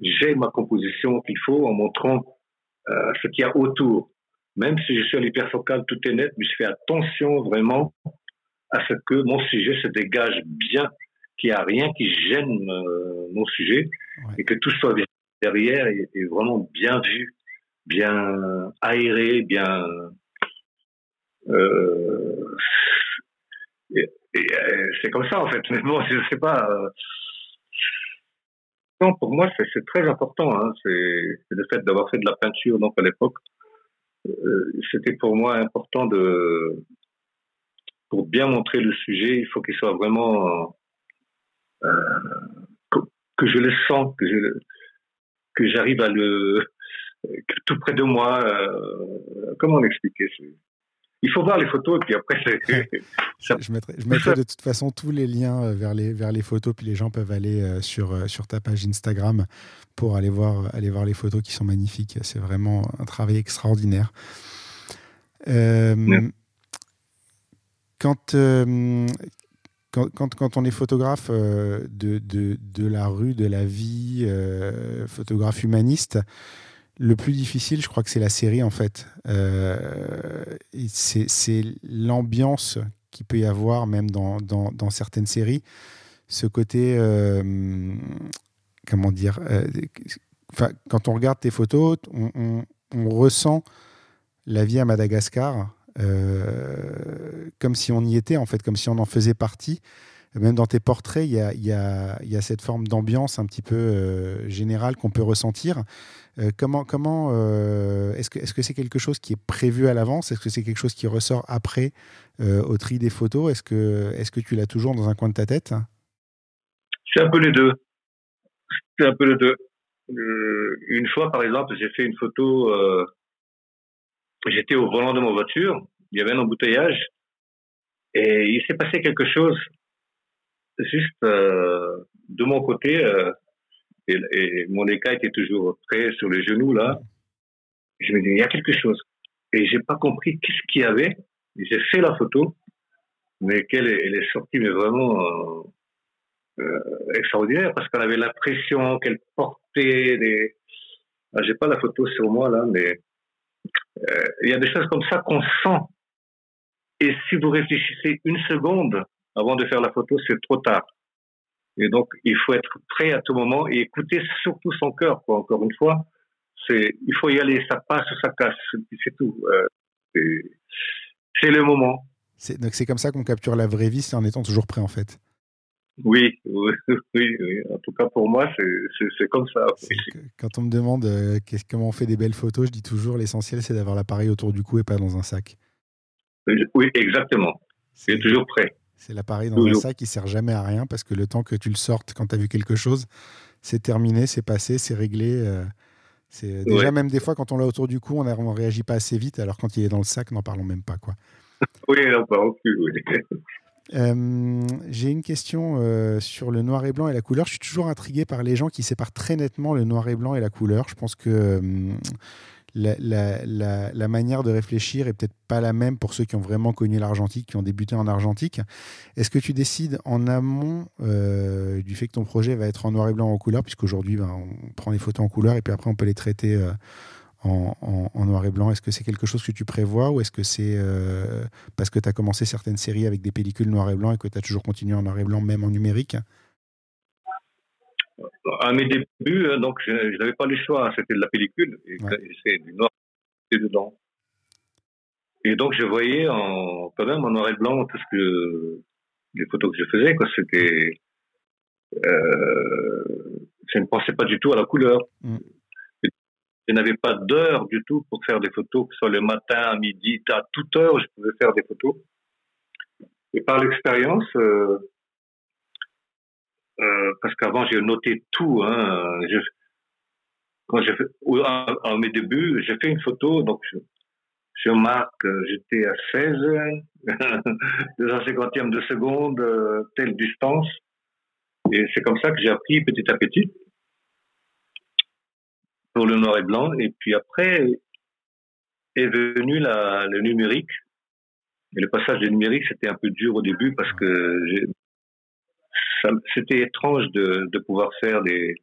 j'ai ma composition qu'il faut en montrant euh, ce qu'il y a autour. Même si je suis à l'hyperfocal, tout est net, mais je fais attention vraiment à ce que mon sujet se dégage bien, qu'il n'y a rien qui gêne euh, mon sujet et que tout soit derrière et, vraiment bien vu, bien aéré, bien. Euh, et, c'est comme ça en fait. Mais bon, je sais pas. Non, pour moi, c'est très important. Hein. C'est le fait d'avoir fait de la peinture donc à l'époque. Euh, c'était pour moi important de pour bien montrer le sujet, il faut qu'il soit vraiment euh, que, je le sens, que j'arrive à le tout près de moi. Euh, comment l'expliquer il faut voir les photos et puis après je mettrai, je mettrai de toute façon tous les liens euh, vers les vers les photos puis les gens peuvent aller euh, sur euh, sur ta page Instagram pour aller voir aller voir les photos qui sont magnifiques. C'est vraiment un travail extraordinaire. Quand, quand, quand, on est photographe de, de, de, la rue, de la vie, photographe humaniste, le plus difficile, je crois que c'est la série en fait. Euh, c'est l'ambiance qu'il peut y avoir même dans, certaines séries. Ce côté, euh, comment dire, euh, quand on regarde tes photos, on, ressent la vie à Madagascar comme si on y était en fait, comme si on en faisait partie. Même dans tes portraits, il y a, cette forme d'ambiance un petit peu générale qu'on peut ressentir. Euh, comment comment euh, est-ce que c'est quelque chose qui est prévu à l'avance? Est-ce que c'est quelque chose qui ressort après euh, au tri des photos? Est-ce que est-ce que tu l'as toujours dans un coin de ta tête? C'est un peu les deux. C'est un peu les deux. une fois, par exemple, j'ai fait une photo. J'étais au volant de ma voiture. Il y avait un embouteillage et il s'est passé quelque chose. Juste de mon côté, et, mon écaille était toujours prêt sur les genoux là. Je me dis, il y a quelque chose. Et j'ai pas compris qu'est-ce qu'il y avait. J'ai fait la photo, mais qu'elle elle est sortie, mais vraiment euh, euh, extraordinaire parce qu'elle avait l'impression qu'elle portait des. Ah, j'ai pas la photo sur moi là, mais euh, il y a des choses comme ça qu'on sent. Et si vous réfléchissez une seconde avant de faire la photo, c'est trop tard. Et donc, il faut être prêt à tout moment et écouter surtout son cœur, quoi. Encore une fois, c'est, il faut y aller, ça passe ou ça casse, c'est tout. Euh, c'est le moment. donc, c'est comme ça qu'on capture la vraie vie, c'est en étant toujours prêt, en fait. Oui, oui, oui, En tout cas, pour moi, c'est comme ça. Quand on me demande euh, comment on fait des belles photos, je dis toujours l'essentiel, c'est d'avoir l'appareil autour du cou et pas dans un sac. Oui, exactement. C'est toujours prêt. C'est l'appareil dans un sac qui sert jamais à rien parce que le temps que tu le sortes quand tu as vu quelque chose, c'est terminé, c'est passé, c'est réglé. Euh, c'est déjà même des fois quand on l'a autour du cou, on ne réagit pas assez vite, alors quand il est dans le sac, n'en parlons même pas quoi. oui, n'en parlons plus. Euh, j'ai une question euh, sur le noir et blanc et la couleur. Je suis toujours intrigué par les gens qui séparent très nettement le noir et blanc et la couleur. Je pense que la, manière de réfléchir est peut-être pas la même pour ceux qui ont vraiment connu l'argentique, qui ont débuté en argentique. Est-ce que tu décides en amont euh, du fait que ton projet va être en noir et blanc ou en couleur, puisqu'aujourd'hui ben, on prend les photos en couleur et puis après on peut les traiter euh, en, noir et blanc Est-ce que c'est quelque chose que tu prévois ou est-ce que c'est euh, parce que tu as commencé certaines séries avec des pellicules noir et blanc et que tu as toujours continué en noir et blanc même en numérique? À mes débuts, hein, donc je, n'avais pas le choix, c'était de la pellicule, et c'est du noir et dedans. Et donc je voyais en, quand même en noir et blanc tout ce que les photos que je faisais, quoi. C'était, euh, je ne pensais pas du tout à la couleur. Mm. Je n'avais pas d'heure du tout pour faire des photos, que ce soit le matin, à midi, à toute heure, je pouvais faire des photos. Et par l'expérience, euh, euh, parce qu'avant j'ai noté tout. Hein. Je, quand j'ai fait, à, mes débuts, j'ai fait une photo, donc je, je marque, j'étais à 16, 250e de seconde, euh, telle distance. Et c'est comme ça que j'ai appris petit à petit pour le noir et blanc. Et puis après est venu la, le numérique. Et le passage du numérique, c'était un peu dur au début parce que c'était étrange de, de, pouvoir faire des,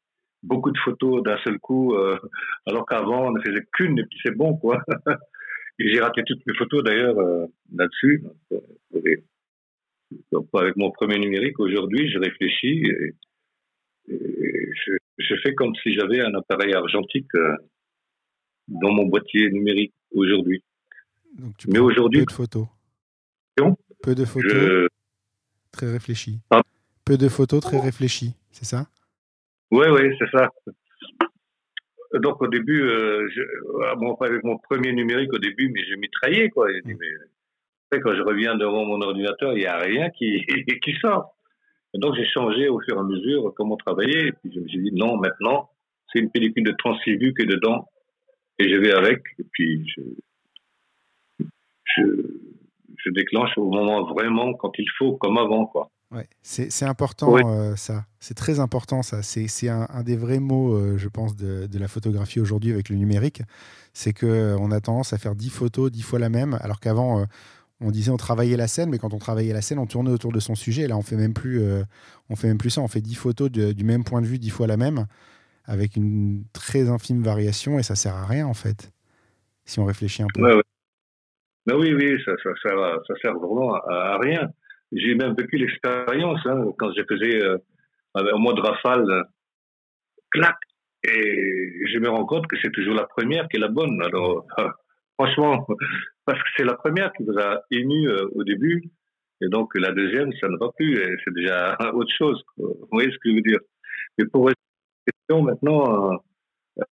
beaucoup de photos d'un seul coup, euh, alors qu'avant on ne faisait qu'une et puis c'est bon quoi. et j'ai raté toutes mes photos d'ailleurs euh, là-dessus. Donc, avec mon premier numérique aujourd'hui, je réfléchis et, je, fais comme si j'avais un appareil argentique euh, dans mon boîtier numérique aujourd'hui. Mais aujourd'hui, peu de photos. Peu de photos. Très réfléchi. Peu de photos très réfléchies, c'est ça? Oui, oui, c'est ça. Donc au début, euh, je, avec mon premier numérique au début, mais je mitraillais quoi. Dit, mais quand je reviens devant mon ordinateur, il n'y a rien qui, qui sort. donc j'ai changé au fur et à mesure comment travailler. Et puis je me suis dit non, maintenant c'est une pellicule de 36 vues qui est dedans et je vais avec. Et puis je, je, je déclenche au moment vraiment quand il faut, comme avant quoi. Ouais, c'est important euh, ça, c'est très important ça. C'est un, un, des vrais mots, euh, je pense, de, de, la photographie aujourd'hui avec le numérique. C'est qu'on euh, on a tendance à faire 10 photos 10 fois la même, alors qu'avant, on disait on travaillait la scène, mais quand on travaillait la scène, on tournait autour de son sujet. Et là, on fait même plus, on fait même plus ça. On fait 10 photos du même point de vue 10 fois la même, avec une très infime variation, et ça sert à rien en fait, si on réfléchit un peu. Ben oui, oui, ça, ça, ça, sert vraiment à rien. J'ai même vécu l'expérience hein, quand je faisais euh, au mois de rafale, clac, et je me rends compte que c'est toujours la première qui est la bonne. Alors, franchement, parce que c'est la première qui vous a ému euh, au début, et donc la deuxième, ça ne va plus, et c'est déjà autre chose. Vous voyez ce que je veux dire? Mais pour question maintenant,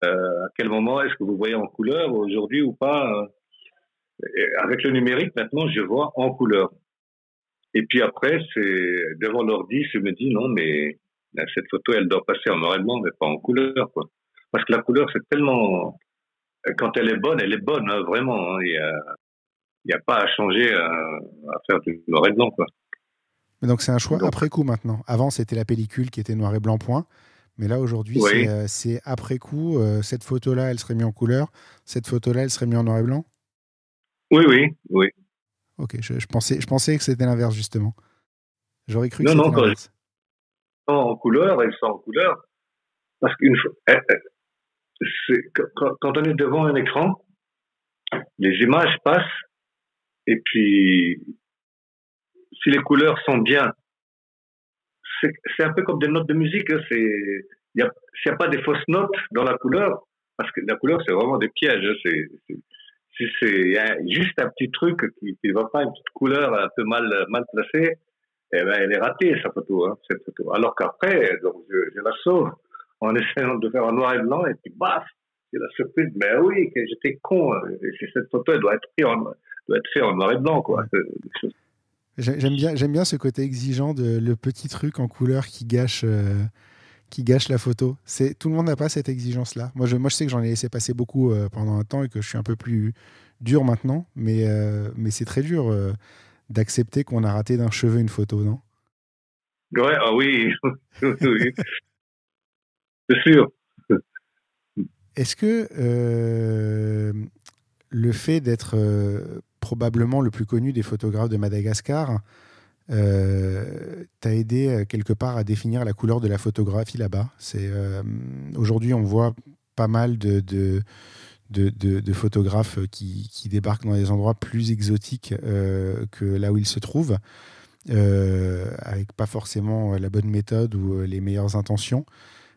euh, à quel moment est-ce que vous voyez en couleur aujourd'hui ou pas Avec le numérique, maintenant, je vois en couleur. Et puis après, c'est devant l'ordi, je me dis non, mais cette photo, elle doit passer en noir et blanc, mais pas en couleur, quoi. Parce que la couleur, c'est tellement, quand elle est bonne, elle est bonne, hein, vraiment. Hein. Il n'y a, a, pas à changer, à, à, faire du noir et blanc, quoi. Mais donc c'est un choix après coup maintenant. Avant, c'était la pellicule qui était noir et blanc point. Mais là, aujourd'hui, c'est euh, après coup. Euh, cette photo-là, elle serait mise en couleur. Cette photo-là, elle serait mise en noir et blanc? Oui, oui, oui. Ok, je, pensais, je pensais que c'était l'inverse, justement. J'aurais cru que c'était l'inverse. Non, non, en couleur, elles sont en couleur. Parce qu'une fois, eh, eh, quand, quand on est devant un écran, les images passent, et puis, si les couleurs sont bien, c'est un peu comme des notes de musique. Hein, c'est il n'y a, a, pas des fausses notes dans la couleur, parce que la couleur, c'est vraiment des pièges. Hein, c'est si c'est juste un petit truc qui ne va pas, une petite couleur un peu mal, mal placée, eh ben, elle est ratée, sa photo, hein, cette photo. Alors qu'après, donc, je, la sauve en essayant de faire en noir et blanc, et puis, baf, c'est la surprise, mais oui, j'étais con, hein. cette photo, elle doit être faite en, doit être faite en noir et blanc, quoi. J'aime bien, j'aime bien ce côté exigeant de le petit truc en couleur qui gâche, euh, qui gâche la photo. C'est tout le monde n'a pas cette exigence-là. Moi je, moi, je sais que j'en ai laissé passer beaucoup euh, pendant un temps et que je suis un peu plus dur maintenant, mais, euh, mais c'est très dur euh, d'accepter qu'on a raté d'un cheveu une photo, non? Ouais, ah oui, c'est sûr. Est-ce que le fait d'être probablement le plus connu des photographes de Madagascar euh, t'as aidé euh, quelque part à définir la couleur de la photographie là-bas. C'est euh, aujourd'hui on voit pas mal de, photographes qui, débarquent dans des endroits plus exotiques que là où ils se trouvent, avec pas forcément la bonne méthode ou les meilleures intentions.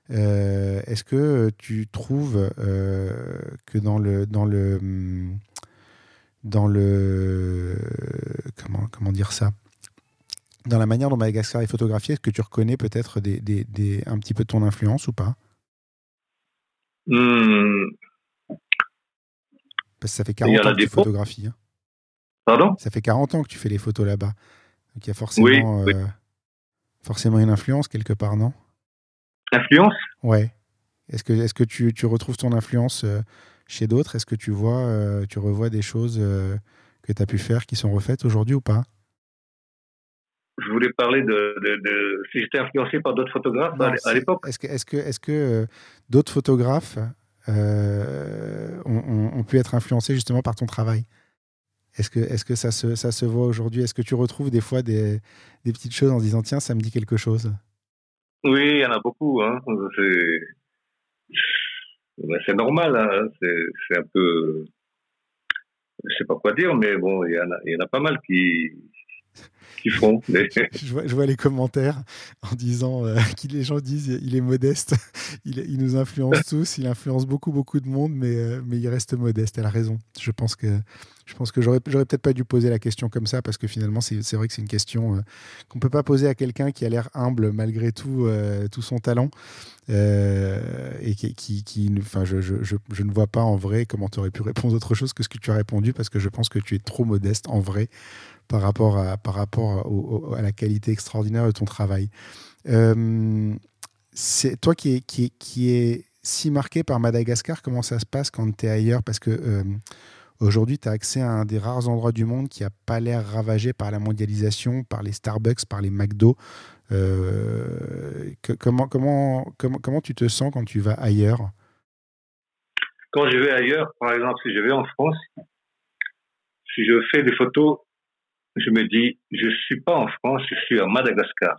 Est-ce que tu trouves que dans le dans le dans le comment comment dire ça? Dans la manière dont Madagascar est photographié, est-ce que tu reconnais peut-être des, des, des, un petit peu de ton influence ou pas? Hmm. Parce que ça fait 40 ans que tu photographies. Hein. Pardon? Ça fait 40 ans que tu fais les photos là-bas. Donc il y a forcément, euh, forcément une influence quelque part, non? Influence? Ouais. Est-ce que, est que tu, tu, retrouves ton influence euh, chez d'autres? Est-ce que tu vois, euh, tu revois des choses que tu as pu faire qui sont refaites aujourd'hui ou pas? Je voulais parler de, si j'étais influencé par d'autres photographes à l'époque. Est-ce que, est-ce que, est-ce que euh, d'autres photographes euh, ont, pu être influencés justement par ton travail? Est-ce que, est-ce que ça, se, ça se voit aujourd'hui? Est-ce que tu retrouves des fois des, des, petites choses en disant tiens, ça me dit quelque chose? Oui, il y en a beaucoup. Hein. ben, c'est normal, hein. c'est un peu, je sais pas quoi dire, mais bon, il y, en a, il y en a pas mal qui, font. je, vois, les commentaires en disant euh, les gens disent il est modeste, il, nous influence tous, il influence beaucoup beaucoup de monde, mais, euh, mais il reste modeste. Elle a raison. Je pense que je pense que j'aurais, peut-être pas dû poser la question comme ça parce que finalement c'est, vrai que c'est une question euh, qu'on peut pas poser à quelqu'un qui a l'air humble malgré tout euh, tout son talent et qui, enfin je, je, ne vois pas en vrai comment tu aurais pu répondre autre chose que ce que tu as répondu parce que je pense que tu es trop modeste en vrai par rapport à, par rapport à la qualité extraordinaire de ton travail. Euh, c'est toi qui est, qui, est, qui est si marqué par Madagascar, comment ça se passe quand tu es ailleurs? Parce que euh, aujourd'hui, tu as accès à un des rares endroits du monde qui n'a pas l'air ravagé par la mondialisation, par les Starbucks, par les McDo. Euh, comment, comment, comment, comment tu te sens quand tu vas ailleurs? Quand je vais ailleurs, par exemple, si je vais en France, si je fais des photos je me dis, je suis pas en France, je suis à Madagascar.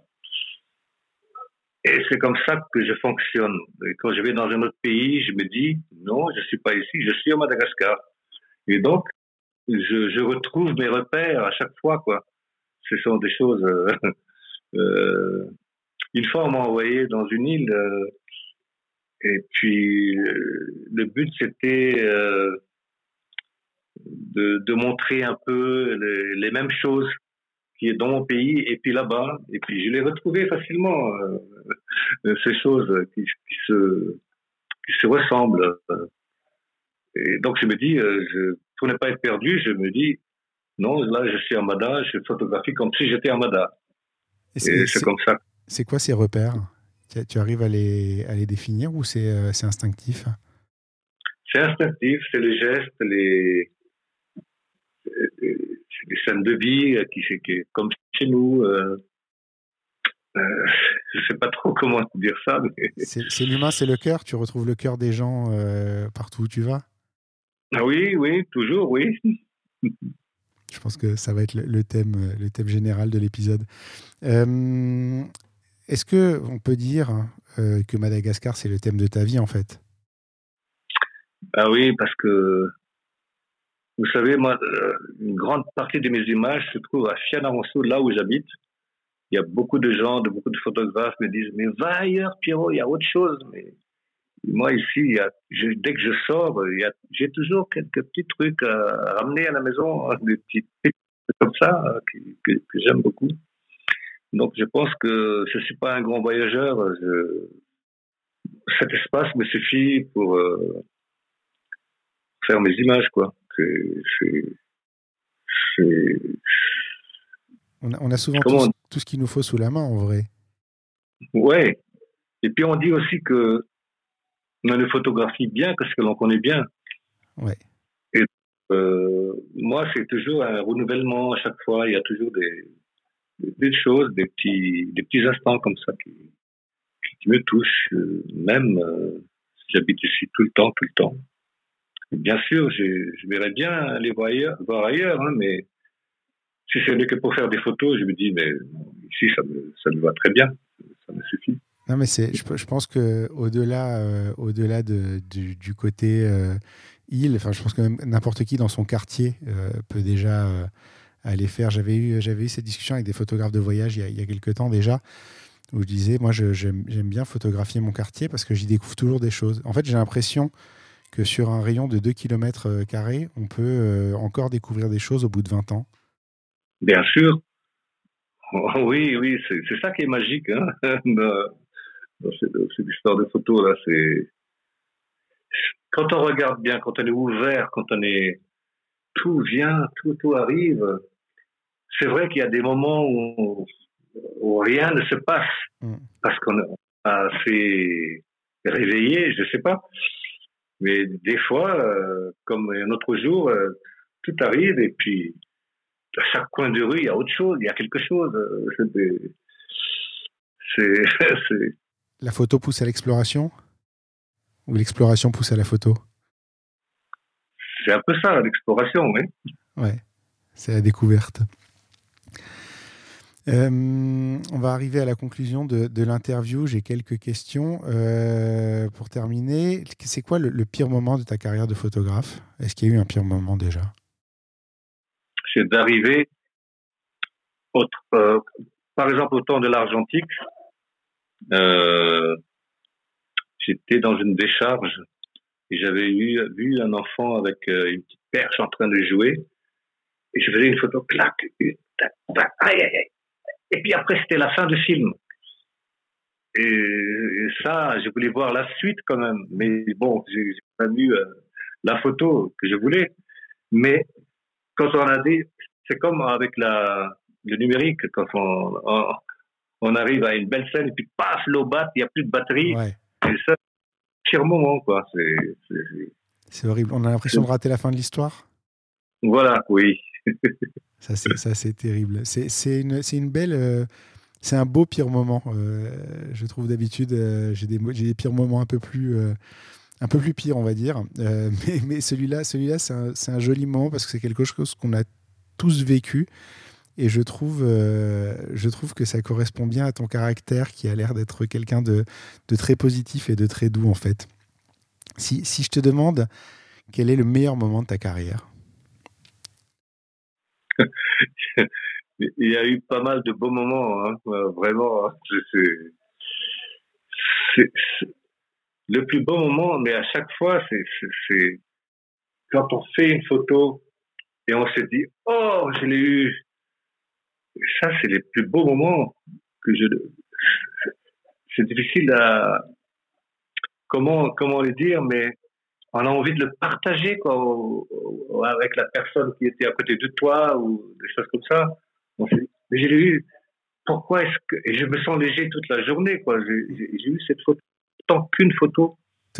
Et c'est comme ça que je fonctionne. Quand je vais dans un autre pays, je me dis, non, je suis pas ici, je suis à Madagascar. Et donc, je, je retrouve mes repères à chaque fois, quoi. Ce sont des choses. Euh, euh, une fois, on m'a envoyé dans une île, euh, et puis euh, le but c'était euh, de, de montrer un peu les, les, mêmes choses qui est dans mon pays et puis là-bas. Et puis je l'ai retrouvé facilement, euh, ces choses qui, qui, se, qui se ressemblent. Et donc je me dis, euh, je, pour ne pas être perdu, je me dis, non, là je suis à Mada, je photographie comme si j'étais à Mada. Et c'est comme ça. C'est quoi ces repères? Tu, arrives à les, à les définir ou c'est euh, instinctif? C'est instinctif, c'est les gestes, les, c'est des scènes de vie euh, qui, qui comme chez nous. Euh, euh, je sais pas trop comment dire ça. Mais... C'est l'humain, c'est le cœur. Tu retrouves le cœur des gens euh, partout où tu vas? Ah oui, oui, toujours, oui. Je pense que ça va être le, thème, le thème général de l'épisode. Euh, Est-ce que on peut dire euh, que Madagascar c'est le thème de ta vie en fait? Ah oui, parce que vous savez, moi, euh, une grande partie de mes images se trouve à Fianarantsoa, là où j'habite. Il y a beaucoup de gens, de beaucoup de photographes me disent mais va ailleurs, Pierrot, il y a autre chose. Mais moi ici, dès que je sors, j'ai toujours quelques petits trucs à ramener à la maison, hein, des petits trucs comme ça euh, que, j'aime beaucoup. Donc je pense que je suis pas un grand voyageur. Cet espace me suffit pour euh, faire mes images, quoi c'est. On a, on a souvent tout, tout, ce qu'il nous faut sous la main, en vrai. Ouais. Et puis on dit aussi que on ne photographie bien que ce que l'on connaît bien. Ouais. Et euh, moi, c'est toujours un renouvellement à chaque fois. Il y a toujours des, des choses, des petits, des petits instants comme ça qui, qui me touchent. Même euh, si j'habite ici tout le temps, tout le temps. Bien sûr, je, je verrais bien aller voir ailleurs, hein, mais si ce n'est que pour faire des photos, je me dis, mais ici, ça me, ça me va très bien, ça me suffit. Non, mais c'est, je, pense que au-delà, euh, de, du, côté euh, île, enfin, je pense que n'importe qui dans son quartier euh, peut déjà aller faire. J'avais eu, j'avais eu cette discussion avec des photographes de voyage il y a, il y a quelques temps déjà, où je disais, moi, j'aime bien photographier mon quartier parce que j'y découvre toujours des choses. En fait, j'ai l'impression que sur un rayon de 2 km, on peut euh, encore découvrir des choses au bout de 20 ans Bien sûr. Oui, oui, c'est ça qui est magique hein, dans cette, cette, histoire de photos là. C'est quand on regarde bien, quand on est ouvert, quand on est tout vient, tout tout arrive. C'est vrai qu'il y a des moments où, où, rien ne se passe mm. parce qu'on est assez réveillé, je sais pas. Mais des fois, euh, comme un autre jour, euh, tout arrive et puis à chaque coin de rue, il y a autre chose, il y a quelque chose. C'est. La photo pousse à l'exploration? Ou l'exploration pousse à la photo? C'est un peu ça, l'exploration, oui. Ouais, c'est la découverte. On va arriver à la conclusion de, l'interview. J'ai quelques questions pour terminer. C'est quoi le, pire moment de ta carrière de photographe? Est-ce qu'il y a eu un pire moment déjà? C'est d'arriver, par exemple, au temps de l'argentique. J'étais dans une décharge et j'avais vu un enfant avec une petite perche en train de jouer et je faisais une photo, clac, et puis après c'était la fin du film. Et, ça, je voulais voir la suite quand même, mais bon, j'ai pas euh, la photo que je voulais. Mais quand on a dit, c'est comme avec la, le numérique, quand on, on, arrive à une belle scène et puis paf, l'eau bat, il n'y a plus de batterie. Ouais. Et ça, pire moment, quoi. C'est horrible. On a l'impression de rater la fin de l'histoire? Voilà, oui. ça, c'est terrible. C'est une, une belle. Euh, c'est un beau pire moment. Euh, je trouve d'habitude, euh, j'ai des, des pires moments un peu plus. un peu plus pire, on va dire. mais, mais celui-là, celui-là c'est un, un, joli moment parce que c'est quelque chose qu'on a tous vécu. Et je trouve, je trouve que ça correspond bien à ton caractère qui a l'air d'être quelqu'un de, de, très positif et de très doux, en fait. Si, si je te demande quel est le meilleur moment de ta carrière? il y a eu pas mal de beaux moments, hein, vraiment. Hein. c'est le plus beau moment, mais à chaque fois, c'est quand on fait une photo et on se dit oh je l'ai eu. Ça c'est les plus beaux moments que je. C'est difficile à comment comment le dire, mais on a envie de le partager quoi, avec la personne qui était à côté de toi ou des choses comme ça. mais j'ai eu, pourquoi est-ce que. Et je me sens léger toute la journée, quoi. J'ai eu cette photo, tant qu'une photo.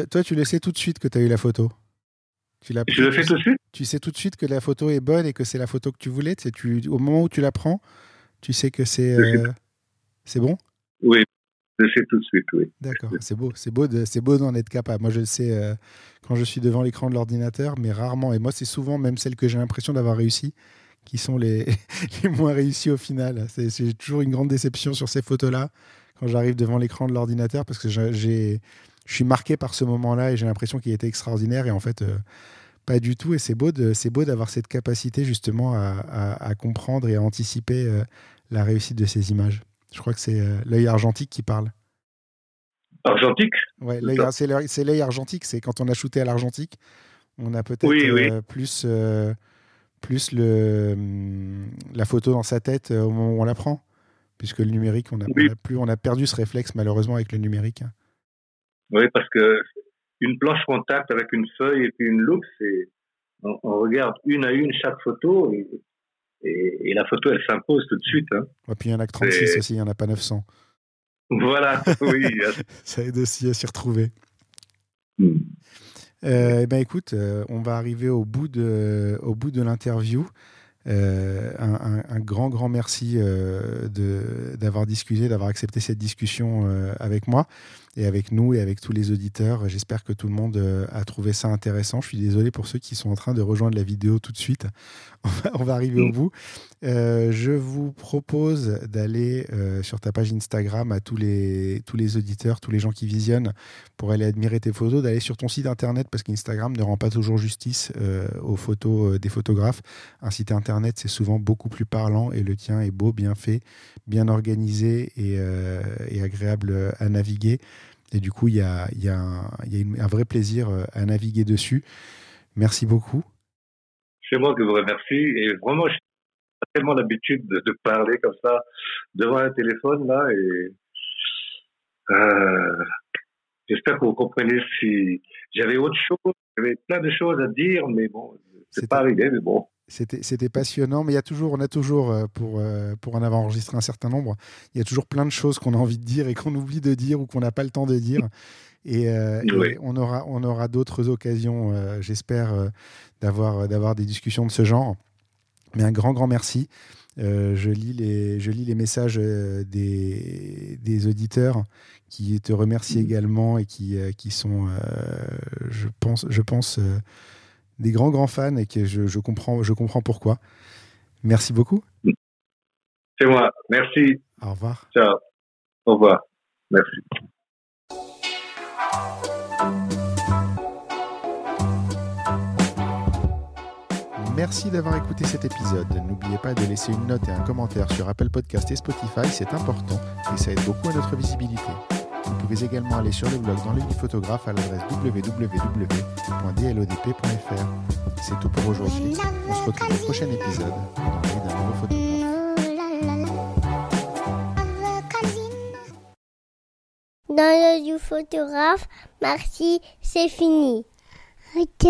Toi, tu le sais tout de suite que tu as eu la photo tu Je le fais tout de suite? Tu sais tout de suite que la photo est bonne et que c'est la photo que tu voulais? Tu, Au moment où tu la prends, tu sais que c'est euh, c'est bon? Oui, tout de suite, oui. D'accord, c'est beau, c'est beau, c'est beau d'en être capable. Moi, je le sais euh, quand je suis devant l'écran de l'ordinateur, mais rarement. Et moi, c'est souvent même celles que j'ai l'impression d'avoir réussi qui sont les, moins réussies au final. C'est toujours une grande déception sur ces photos-là quand j'arrive devant l'écran de l'ordinateur parce que j'ai, je suis marqué par ce moment-là et j'ai l'impression qu'il était extraordinaire et en fait. Euh, pas du tout, et c'est beau, c'est beau d'avoir cette capacité justement à, à, comprendre et à anticiper euh, la réussite de ces images. Je crois que c'est euh, l'œil argentique qui parle. Argentique? Ouais, c'est l'œil argentique. C'est quand on a shooté à l'argentique, on a peut-être euh, plus, euh, plus le, hum, la photo dans sa tête au moment où on la prend. Puisque le numérique, on a, plus, on a perdu ce réflexe malheureusement avec le numérique. Oui, parce que une planche contact avec une feuille et puis une loupe, c'est on, regarde une à une chaque photo et, et, la photo, elle s'impose tout de suite. Hein. Et puis il y en a que 36 aussi, il n'y en a pas 900. Voilà, oui. Ça aide aussi à s'y retrouver. Hmm. Euh, ben écoute, euh, on va arriver au bout de, au bout de l'interview. Euh, un, grand, grand merci d'avoir discuté, d'avoir accepté cette discussion avec moi et avec nous et avec tous les auditeurs. J'espère que tout le monde euh, a trouvé ça intéressant. Je suis désolé pour ceux qui sont en train de rejoindre la vidéo tout de suite. On va, arriver au bout. Euh, je vous propose d'aller euh, sur ta page Instagram à tous les, tous les auditeurs, tous les gens qui visionnent pour aller admirer tes photos, d'aller sur ton site internet parce qu'Instagram ne rend pas toujours justice aux photos des photographes. Un site internet, c'est souvent beaucoup plus parlant et le tien est beau, bien fait, bien organisé et, agréable à naviguer. Et du coup, il y a, y un, y a un, vrai plaisir euh, à naviguer dessus. Merci beaucoup. C'est moi qui vous remercie. Et vraiment, tellement l'habitude de, parler comme ça devant un téléphone là. Et euh, j'espère que vous comprenez si j'avais autre chose, j'avais plein de choses à dire, mais bon, c'est pas arrivé, mais bon. C'était passionnant, mais il y a toujours, on a toujours, euh, pour, euh, pour en avoir enregistré un certain nombre, il y a toujours plein de choses qu'on a envie de dire et qu'on oublie de dire ou qu'on n'a pas le temps de dire. Et, euh, on aura, on aura d'autres occasions, j'espère, d'avoir d'avoir des discussions de ce genre. Mais un grand, grand merci. je, lis les, je lis les messages des, des auditeurs qui te remercient mmh. également et qui, qui sont, je pense, je pense des grands, grands fans et que je, comprends, je comprends pourquoi. Merci beaucoup. C'est moi. Merci. Au revoir. Ciao. Au revoir. Merci. Merci d'avoir écouté cet épisode. N'oubliez pas de laisser une note et un commentaire sur Apple Podcast et Spotify, c'est important et ça aide beaucoup à notre visibilité. Vous pouvez également aller sur le blog dans l'œil du photographe à l'adresse www.dlodp.fr. C'est tout pour aujourd'hui. On se retrouve au prochain épisode dans l'œil d'un nouveau photographe. Dans l'œil du photographe, merci, c'est fini. Ok,